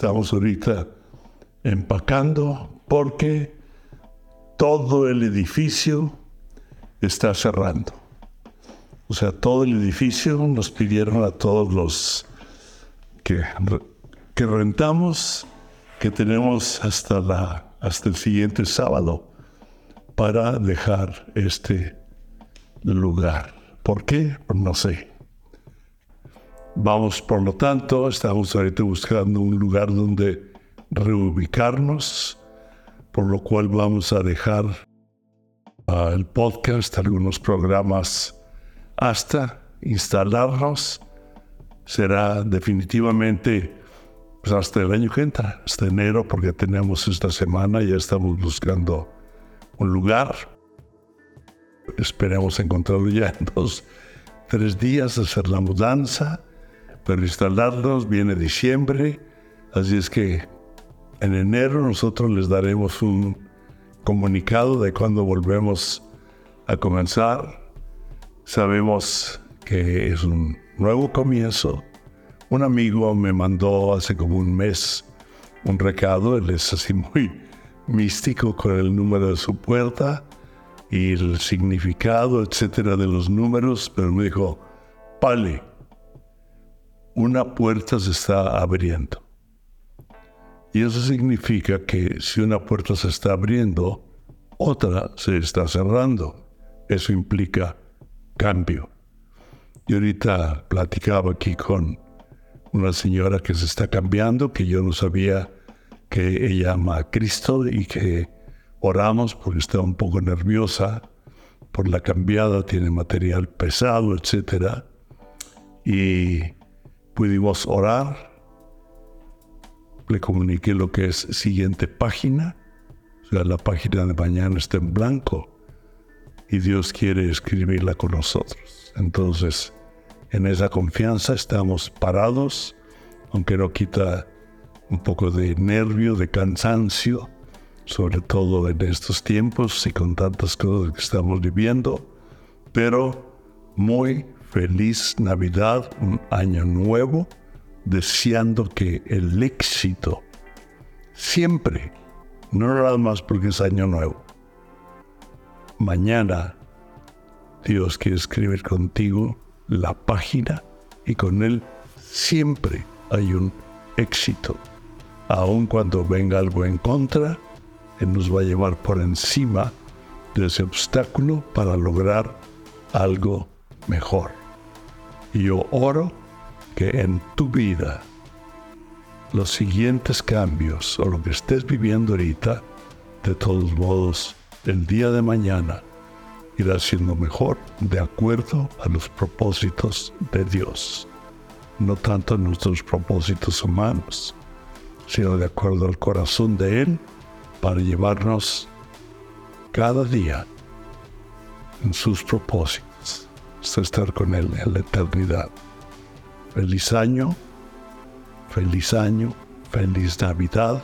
Estamos ahorita empacando porque todo el edificio está cerrando. O sea, todo el edificio nos pidieron a todos los que, que rentamos que tenemos hasta, la, hasta el siguiente sábado para dejar este lugar. ¿Por qué? Pues no sé. Vamos, por lo tanto, estamos ahorita buscando un lugar donde reubicarnos, por lo cual vamos a dejar uh, el podcast, algunos programas, hasta instalarnos. Será definitivamente pues, hasta el año que entra, hasta enero, porque tenemos esta semana, ya estamos buscando un lugar. Esperemos encontrarlo ya en dos, tres días, hacer la mudanza, pero instalarnos, viene diciembre, así es que en enero nosotros les daremos un comunicado de cuando volvemos a comenzar. Sabemos que es un nuevo comienzo. Un amigo me mandó hace como un mes un recado, él es así muy místico con el número de su puerta y el significado, etcétera, de los números, pero me dijo, Pale, una puerta se está abriendo. Y eso significa que si una puerta se está abriendo, otra se está cerrando. Eso implica cambio. Y ahorita platicaba aquí con una señora que se está cambiando, que yo no sabía que ella ama a Cristo y que oramos porque está un poco nerviosa por la cambiada, tiene material pesado, etc. Y pudimos orar le comuniqué lo que es siguiente página. O sea, la página de mañana está en blanco y Dios quiere escribirla con nosotros. Entonces, en esa confianza estamos parados, aunque no quita un poco de nervio, de cansancio, sobre todo en estos tiempos y con tantas cosas que estamos viviendo, pero muy feliz Navidad, un año nuevo deseando que el éxito siempre, no nada más porque es año nuevo, mañana Dios quiere escribir contigo la página y con él siempre hay un éxito. Aun cuando venga algo en contra, Él nos va a llevar por encima de ese obstáculo para lograr algo mejor. Y yo oro que en tu vida los siguientes cambios o lo que estés viviendo ahorita, de todos modos, el día de mañana irá siendo mejor de acuerdo a los propósitos de Dios, no tanto a nuestros propósitos humanos, sino de acuerdo al corazón de Él para llevarnos cada día en sus propósitos, hasta estar con Él en la eternidad. Feliz año, feliz año, feliz Navidad.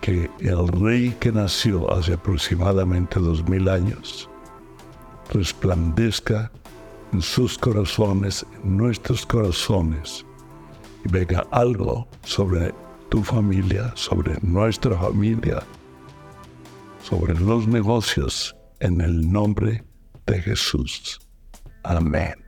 Que el rey que nació hace aproximadamente dos mil años resplandezca en sus corazones, en nuestros corazones, y venga algo sobre tu familia, sobre nuestra familia, sobre los negocios, en el nombre de Jesús. on a man.